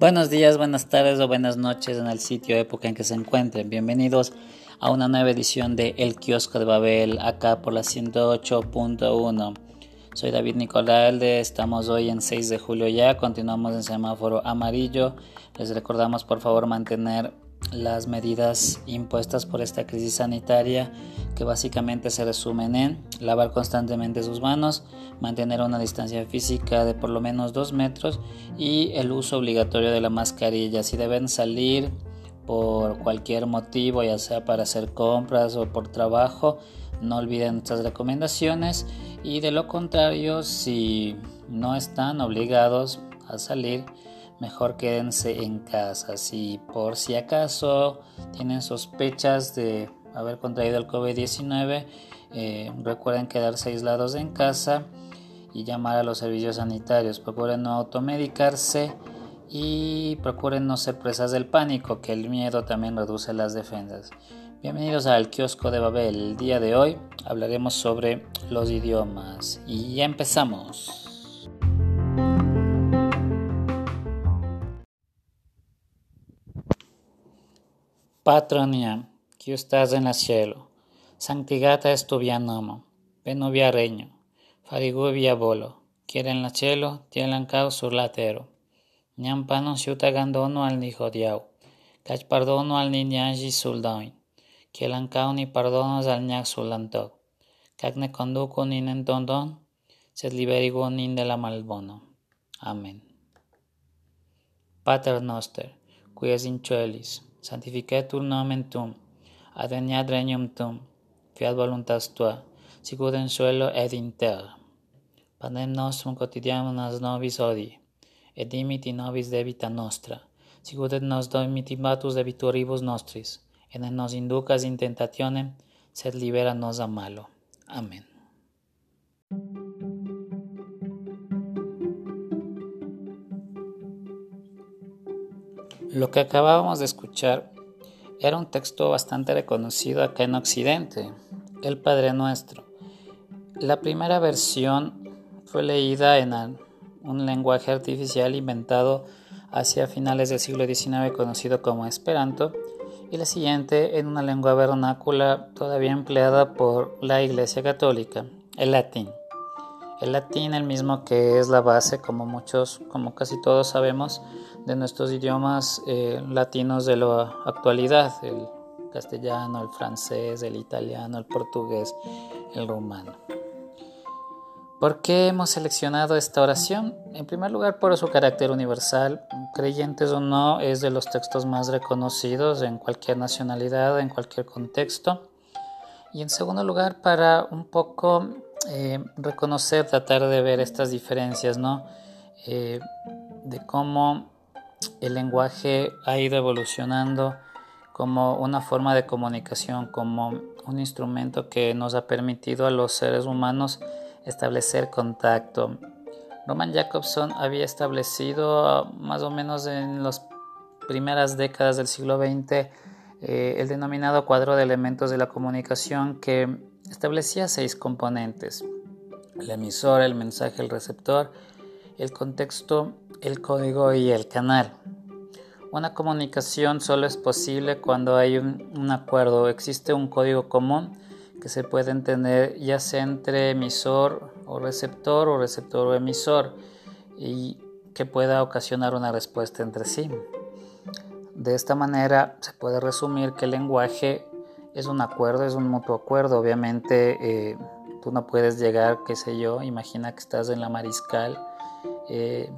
Buenos días, buenas tardes o buenas noches en el sitio época en que se encuentren. Bienvenidos a una nueva edición de El Kiosco de Babel, acá por la 108.1. Soy David Nicolaalde, estamos hoy en 6 de julio ya, continuamos en semáforo amarillo. Les recordamos por favor mantener las medidas impuestas por esta crisis sanitaria que básicamente se resumen en lavar constantemente sus manos, mantener una distancia física de por lo menos dos metros y el uso obligatorio de la mascarilla. Si deben salir por cualquier motivo, ya sea para hacer compras o por trabajo, no olviden estas recomendaciones y de lo contrario, si no están obligados a salir, mejor quédense en casa. Si por si acaso tienen sospechas de haber contraído el COVID-19, eh, recuerden quedarse aislados en casa y llamar a los servicios sanitarios. Procuren no automedicarse y procuren no ser presas del pánico, que el miedo también reduce las defensas. Bienvenidos al kiosco de Babel. El día de hoy hablaremos sobre los idiomas y ya empezamos. Patronia, que estás en el cielo, santigata es tu via nomo, via regno, farigu via volo, quiere en la cielo, tielan sur latero. Ñam pano siuta gandono al ni jodiau, cach pardono al ni ñanji suldain, quielan ni pardonos al ñac sulantoc, cac ne conduco ni tondon, sed liberigo nin de la malbono. Amén. Pater noster, qui es in celis, sanctificetur nomen tum, adveniat regnum tum, fiat voluntas tua, sicut in suelo et in terra. Panem nostrum quotidianum nobis hodie, et dimiti nobis debita nostra, sicut et nos domitibatus debitoribus nostris, et ne nos inducas in tentationem, sed libera nos a malo. Amen. Lo que acabábamos de escuchar era un texto bastante reconocido acá en Occidente, el Padre Nuestro. La primera versión fue leída en un lenguaje artificial inventado hacia finales del siglo XIX conocido como Esperanto y la siguiente en una lengua vernácula todavía empleada por la Iglesia Católica, el latín. El latín, el mismo que es la base, como muchos, como casi todos sabemos, de nuestros idiomas eh, latinos de la actualidad, el castellano, el francés, el italiano, el portugués, el rumano. ¿Por qué hemos seleccionado esta oración? En primer lugar, por su carácter universal, creyentes o no, es de los textos más reconocidos en cualquier nacionalidad, en cualquier contexto. Y en segundo lugar, para un poco eh, reconocer, tratar de ver estas diferencias, ¿no? Eh, de cómo el lenguaje ha ido evolucionando como una forma de comunicación, como un instrumento que nos ha permitido a los seres humanos establecer contacto. Roman Jacobson había establecido más o menos en las primeras décadas del siglo XX eh, el denominado cuadro de elementos de la comunicación que establecía seis componentes. El emisor, el mensaje, el receptor, el contexto, el código y el canal. Una comunicación solo es posible cuando hay un, acuerdo, existe un código común que se puede entender ya sea entre emisor o receptor o receptor o emisor y que pueda ocasionar una respuesta entre sí. De esta manera se puede resumir que el lenguaje es un acuerdo, es un mutuo acuerdo. Obviamente eh, tú no puedes llegar, qué sé yo, imagina que estás en la mariscal eh,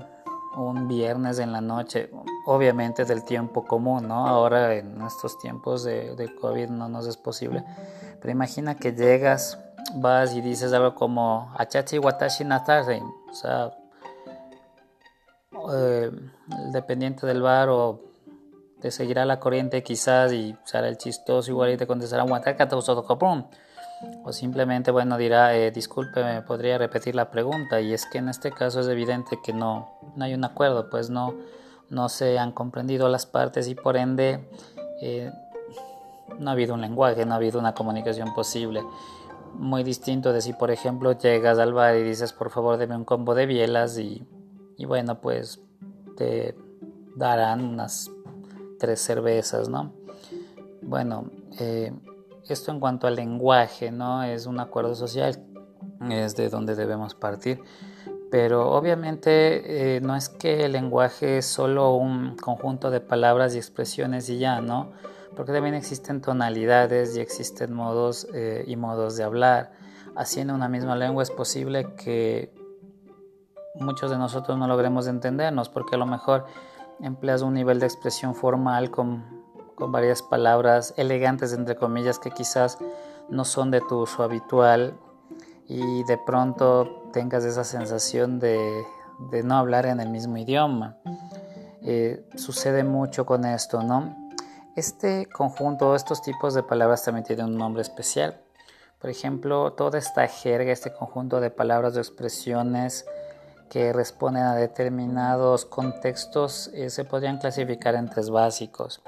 un viernes en la noche, obviamente del tiempo común, ¿no? Ahora en estos tiempos de, COVID no nos es posible, pero imagina que llegas, vas y dices algo como Achachi Watashi Natare, o sea, eh, el dependiente del bar o te seguirá la corriente quizás y será el chistoso igual y te contestará o simplemente bueno dirá eh, disculpe me podría repetir la pregunta y es que en este caso es evidente que no, no hay un acuerdo pues no, no se han comprendido las partes y por ende eh, no ha habido un lenguaje no ha habido una comunicación posible muy distinto de si, por ejemplo, llegas al bar y dices, por favor, deme un combo de bielas y, y bueno, pues te darán unas tres cervezas, ¿no? Bueno, eh, esto en cuanto al lenguaje, ¿no? Es un acuerdo social, es de donde debemos partir. Pero obviamente eh, no es que el lenguaje es solo un conjunto de palabras y expresiones y ya, ¿no? Porque también existen tonalidades y existen modos eh, y modos de hablar. Así en una misma lengua es posible que muchos de nosotros no logremos entendernos, porque a lo mejor empleas un nivel de expresión formal con, con varias palabras elegantes, entre comillas, que quizás no son de tu uso habitual y de pronto tengas esa sensación de, no hablar en el mismo idioma. Eh, sucede mucho con esto, ¿no? Este conjunto, estos tipos de palabras también tienen un nombre especial. Por ejemplo, toda esta jerga, este conjunto de palabras o expresiones que responden a determinados contextos eh, se podrían clasificar en tres básicos.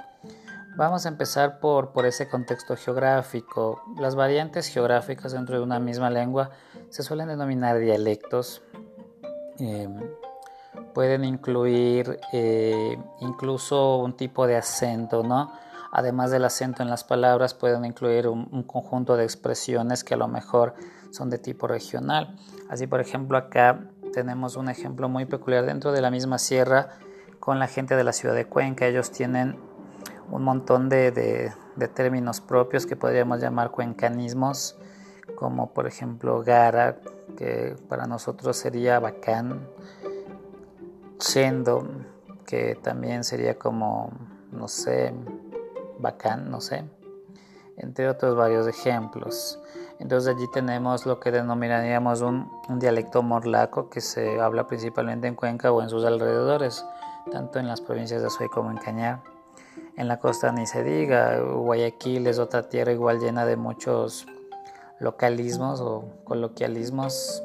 Vamos a empezar por, por ese contexto geográfico. Las variantes geográficas dentro de una misma lengua se suelen denominar dialectos. Eh, pueden incluir eh, incluso un tipo de acento, ¿no? Además del acento en las palabras, pueden incluir un, un, conjunto de expresiones que a lo mejor son de tipo regional. Así, por ejemplo, acá tenemos un ejemplo muy peculiar dentro de la misma sierra con la gente de la ciudad de Cuenca. Ellos tienen un montón de, términos propios que podríamos llamar cuencanismos, como por ejemplo gara, que para nosotros sería bacán, chendo, que también sería como, no sé, bacán, no sé, entre otros varios ejemplos. Entonces allí tenemos lo que denominaríamos un, un, dialecto morlaco que se habla principalmente en Cuenca o en sus alrededores, tanto en las provincias de Azuay como en Cañar. En la costa ni se diga, Guayaquil es otra tierra igual llena de muchos localismos o coloquialismos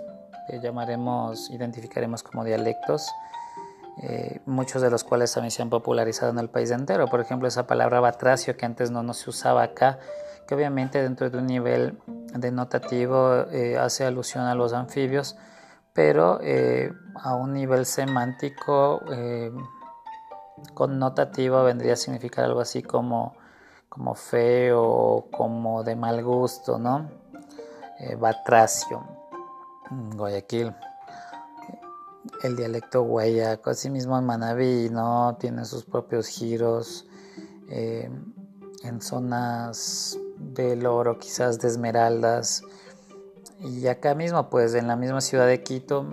que llamaremos, identificaremos como dialectos, eh, muchos de los cuales también se han popularizado en el país entero. Por ejemplo, esa palabra batracio que antes no, no se usaba acá, que obviamente dentro de un nivel denotativo eh, hace alusión a los anfibios, pero eh, a un nivel semántico eh, connotativo vendría a significar algo así como, como feo como de mal gusto, ¿no? batracio, Guayaquil. El dialecto guayaco, asimismo en Manabí, ¿no? Tiene sus propios giros en zonas del oro, quizás de esmeraldas. Y acá mismo, pues en la misma ciudad de Quito,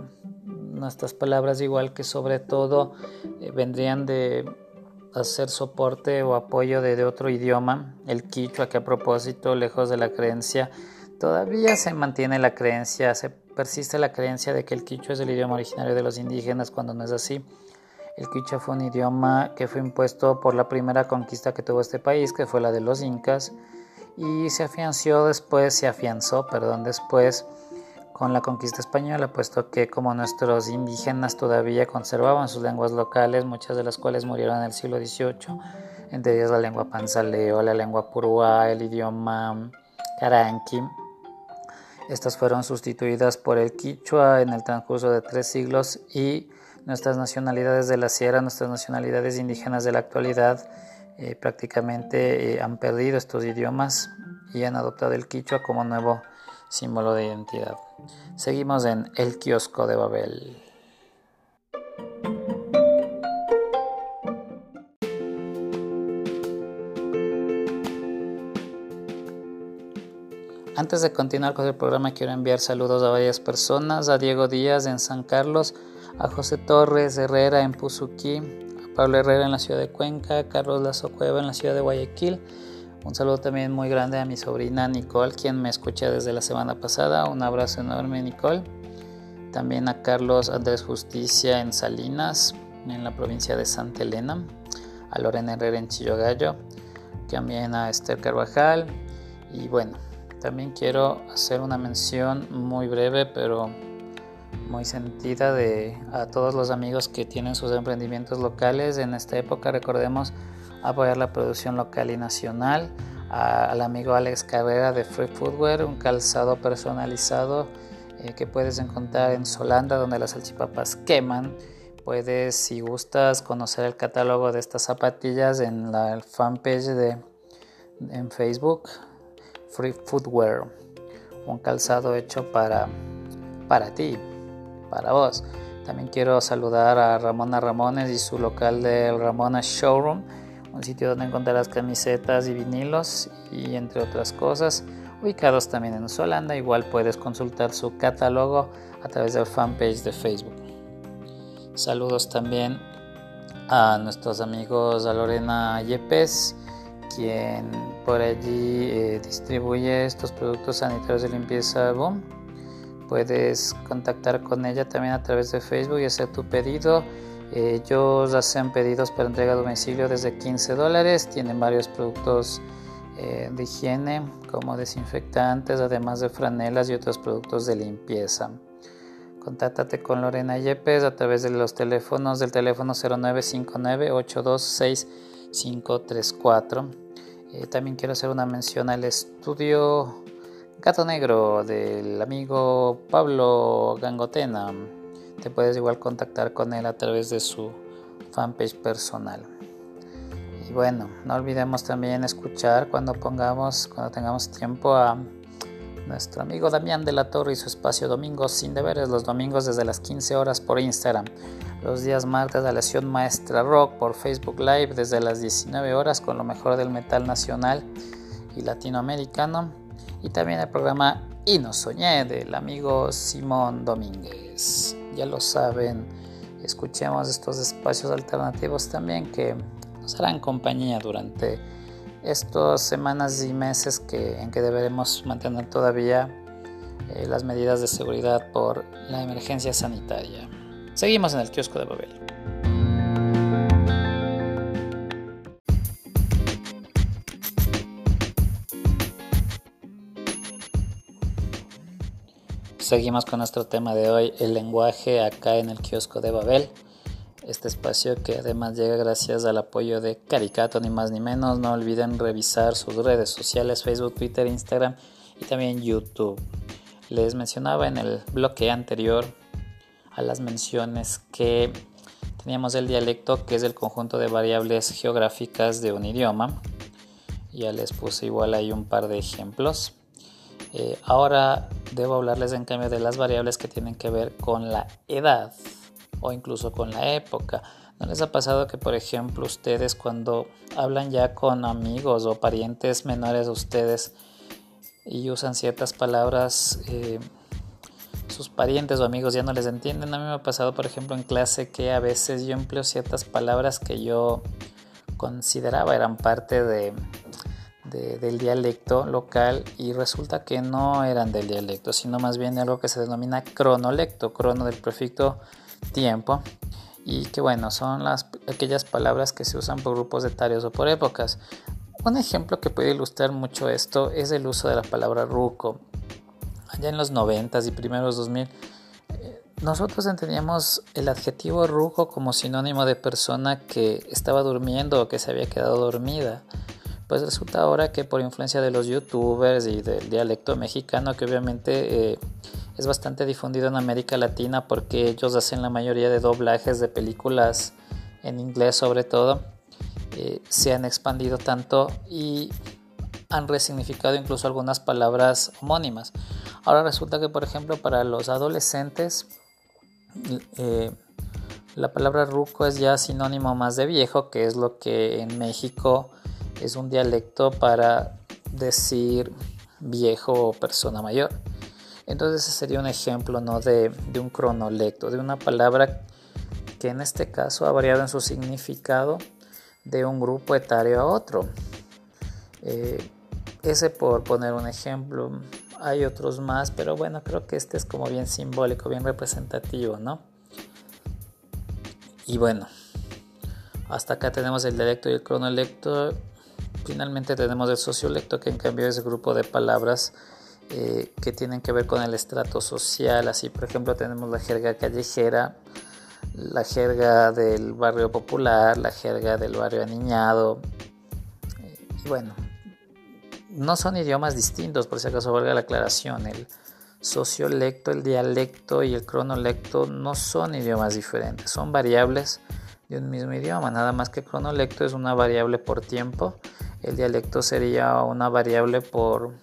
nuestras palabras igual que sobre todo eh, vendrían de hacer soporte o apoyo de, otro idioma, el quichua, que a propósito, lejos de la creencia, todavía se mantiene la creencia, se persiste la creencia de que el quichua es el idioma originario de los indígenas cuando no es así. El quichua fue un idioma que fue impuesto por la primera conquista que tuvo este país, que fue la de los incas, y se afianzó después, se afianzó, perdón, después con la conquista española, puesto que como nuestros indígenas todavía conservaban sus lenguas locales, muchas de las cuales murieron en el siglo XVIII, entre ellas la lengua panzaleo, la lengua purúa, el idioma caranqui. Estas fueron sustituidas por el quichua en el transcurso de tres siglos y nuestras nacionalidades de la sierra, nuestras nacionalidades indígenas de la actualidad, eh, prácticamente eh, han perdido estos idiomas y han adoptado el quichua como nuevo símbolo de identidad. Seguimos en El kiosco de Babel. Antes de continuar con el programa quiero enviar saludos a varias personas, a Diego Díaz en San Carlos, a José Torres Herrera en Puzuquí, Pablo Herrera en la ciudad de Cuenca, Carlos Lazo Cueva en la ciudad de Guayaquil. Un saludo también muy grande a mi sobrina Nicole, quien me escucha desde la semana pasada. Un abrazo enorme, Nicole. También a Carlos Andrés Justicia en Salinas, en la provincia de Santa Elena. A Lorena Herrera en Chillogallo. También a Esther Carvajal. Y bueno, también quiero hacer una mención muy breve, pero muy sentida de a todos los amigos que tienen sus emprendimientos locales. En esta época recordemos apoyar la producción local y nacional, al amigo Alex Carrera de Free Footwear, un calzado personalizado eh, que puedes encontrar en Solanda donde las salchipapas queman. Puedes, si gustas, conocer el catálogo de estas zapatillas en la fanpage de en Facebook, Free Footwear, un calzado hecho para, para ti, para vos. También quiero saludar a Ramona Ramones y su local de Ramona Showroom, un sitio donde encontrarás camisetas y vinilos y entre otras cosas, ubicados también en Solanda. Igual puedes consultar su catálogo a través del fanpage de Facebook. Saludos también a nuestros amigos a Lorena Yepes quien por allí eh, distribuye estos productos sanitarios de limpieza Boom. Puedes contactar con ella también a través de Facebook y hacer tu pedido. Ellos hacen pedidos para entrega a domicilio desde 15 dólares. Tienen varios productos eh, de higiene como desinfectantes, además de franelas y otros productos de limpieza. Contáctate con Lorena Yepes a través de los teléfonos del teléfono 0959 826 534. Eh, también quiero hacer una mención al estudio Gato Negro del amigo Pablo Gangotena. Te puedes igual contactar con él a través de su fanpage personal. Y bueno, no olvidemos también escuchar cuando pongamos, cuando tengamos tiempo a nuestro amigo Damián de la Torre y su espacio Domingos sin deberes, los domingos desde las 15 horas por Instagram, los días martes la Lesión Maestra Rock por Facebook Live desde las 19 horas con lo mejor del metal nacional y latinoamericano, y también el programa Y no soñé del amigo Simón Domínguez. Ya lo saben, escuchemos estos espacios alternativos también que nos harán compañía durante estas semanas y meses que, en que deberemos mantener todavía eh, las medidas de seguridad por la emergencia sanitaria. Seguimos en el kiosco de Babel. Seguimos con nuestro tema de hoy, el lenguaje acá en el kiosco de Babel este espacio que además llega gracias al apoyo de Caricato, ni más ni menos. No olviden revisar sus redes sociales, Facebook, Twitter, Instagram y también YouTube. Les mencionaba en el bloque anterior a las menciones que teníamos el dialecto, que es el conjunto de variables geográficas de un idioma. Ya les puse igual ahí un par de ejemplos. Eh, ahora debo hablarles en cambio de las variables que tienen que ver con la edad o incluso con la época. ¿No les ha pasado que, por ejemplo, ustedes cuando hablan ya con amigos o parientes menores a ustedes y usan ciertas palabras, eh, sus parientes o amigos ya no les entienden? A mí me ha pasado, por ejemplo, en clase que a veces yo empleo ciertas palabras que yo consideraba eran parte de, del dialecto local y resulta que no eran del dialecto, sino más bien algo que se denomina cronolecto, crono del prefecto tiempo y que bueno, son las, aquellas palabras que se usan por grupos etarios o por épocas. Un ejemplo que puede ilustrar mucho esto es el uso de la palabra ruco. Allá en los 90 y primeros 2000, eh, nosotros entendíamos el adjetivo ruco como sinónimo de persona que estaba durmiendo o que se había quedado dormida. Pues resulta ahora que por influencia de los youtubers y del dialecto mexicano, que obviamente eh, es bastante difundido en América Latina porque ellos hacen la mayoría de doblajes de películas en inglés sobre todo. Eh, se han expandido tanto y han resignificado incluso algunas palabras homónimas. Ahora resulta que, por ejemplo, para los adolescentes, eh, la palabra ruco es ya sinónimo más de viejo, que es lo que en México es un dialecto para decir viejo o persona mayor. Entonces ese sería un ejemplo ¿no? de, un cronolecto, de una palabra que en este caso ha variado en su significado de un grupo etario a otro. Eh, ese por poner un ejemplo, hay otros más, pero bueno, creo que este es como bien simbólico, bien representativo, ¿no? Y bueno, hasta acá tenemos el dialecto y el cronolecto. Finalmente tenemos el sociolecto, que en cambio es grupo de palabras eh, que tienen que ver con el estrato social. Así, por ejemplo, tenemos la jerga callejera, la jerga del barrio popular, la jerga del barrio aniñado. Eh, y bueno, no son idiomas distintos, por si acaso valga la aclaración. El sociolecto, el dialecto y el cronolecto no son idiomas diferentes, son variables de un mismo idioma, nada más que cronolecto es una variable por tiempo, el dialecto sería una variable por,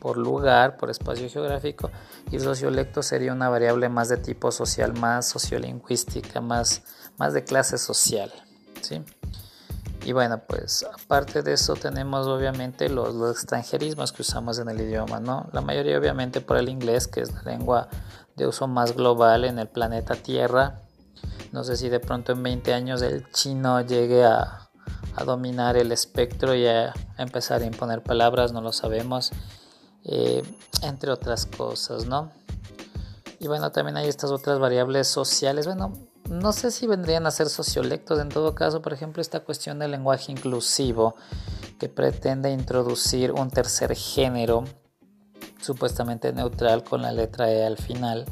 por lugar, por espacio geográfico, y el sociolecto sería una variable más de tipo social, más sociolingüística, más, más de clase social. ¿sí? Y bueno, pues aparte de eso tenemos obviamente los, los, extranjerismos que usamos en el idioma, ¿no? La mayoría obviamente por el inglés, que es la lengua de uso más global en el planeta Tierra. No sé si de pronto en 20 años el chino llegue a, a dominar el espectro y a empezar a imponer palabras, no lo sabemos, eh, entre otras cosas, ¿no? Y bueno, también hay estas otras variables sociales, bueno, no sé si vendrían a ser sociolectos en todo caso, por ejemplo, esta cuestión del lenguaje inclusivo que pretende introducir un tercer género supuestamente neutral con la letra E al final,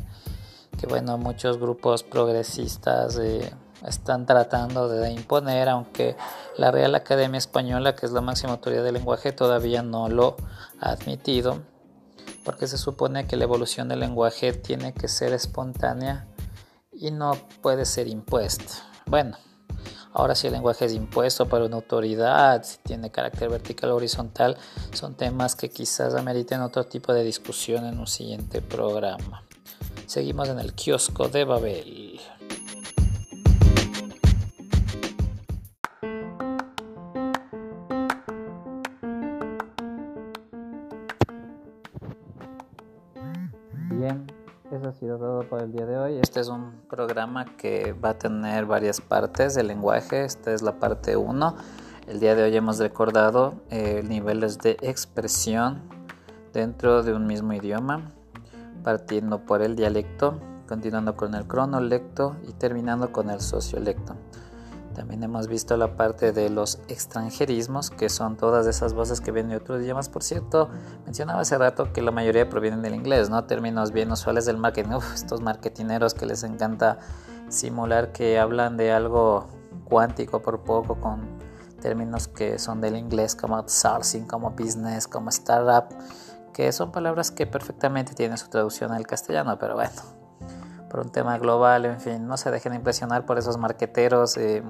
que bueno, muchos grupos progresistas eh, están tratando de imponer, aunque la Real Academia Española, que es la máxima autoridad del lenguaje, todavía no lo ha admitido, porque se supone que la evolución del lenguaje tiene que ser espontánea y no puede ser impuesto. Bueno, ahora si el lenguaje es impuesto por una autoridad, si tiene carácter vertical o horizontal, son temas que quizás ameriten otro tipo de discusión en un siguiente programa. Seguimos en el kiosco de Babel. Ha sido todo por el día de hoy. Este es un programa que va a tener varias partes del lenguaje. Esta es la parte 1. El día de hoy hemos recordado eh, niveles de expresión dentro de un mismo idioma, partiendo por el dialecto, continuando con el cronolecto y terminando con el sociolecto. También hemos visto la parte de los extranjerismos, que son todas esas voces que vienen de otros idiomas. Por cierto, mencionaba hace rato que la mayoría provienen del inglés, ¿no? Términos bien usuales del marketing. Uf, estos marketineros que les encanta simular que hablan de algo cuántico por poco con términos que son del inglés como outsourcing, como business, como startup, que son palabras que perfectamente tienen su traducción al castellano, pero bueno, por un tema global, en fin, no se dejen impresionar por esos marqueteros. Eh,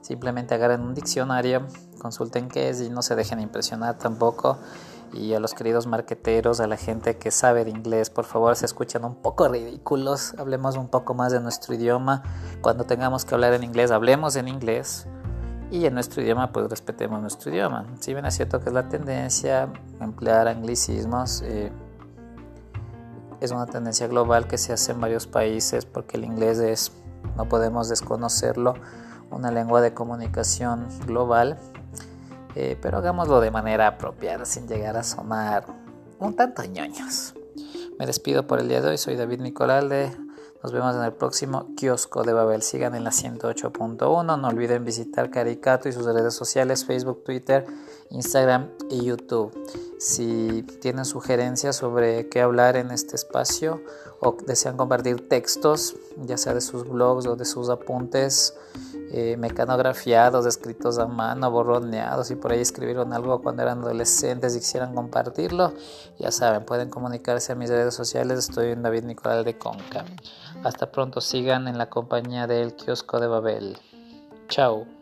simplemente agarren un diccionario, consulten qué es y no se dejen impresionar tampoco. Y a los queridos marqueteros, a la gente que sabe de inglés, por favor, se escuchan un poco ridículos. Hablemos un poco más de nuestro idioma. Cuando tengamos que hablar en inglés, hablemos en inglés. Y en nuestro idioma, pues respetemos nuestro idioma. Si bien es cierto que es la tendencia emplear anglicismos, eh, es una tendencia global que se hace en varios países porque el inglés es, no podemos desconocerlo, una lengua de comunicación global, eh, pero hagámoslo de manera apropiada sin llegar a sonar un tanto ñoños. Me despido por el día de hoy, soy David Nicolalde. Nos vemos en el próximo kiosco de Babel. Sigan en la 108.1. No olviden visitar Caricato y sus redes sociales, Facebook, Twitter, Instagram y YouTube. Si tienen sugerencias sobre qué hablar en este espacio o desean compartir textos, ya sea de sus blogs o de sus apuntes, eh, mecanografiados, escritos a mano, borroneados y por ahí escribieron algo cuando eran adolescentes y quisieran compartirlo, ya saben, pueden comunicarse a mis redes sociales. Estoy en David Nicolás de Conca. Hasta pronto, sigan en la compañía del kiosco de Babel. Chao.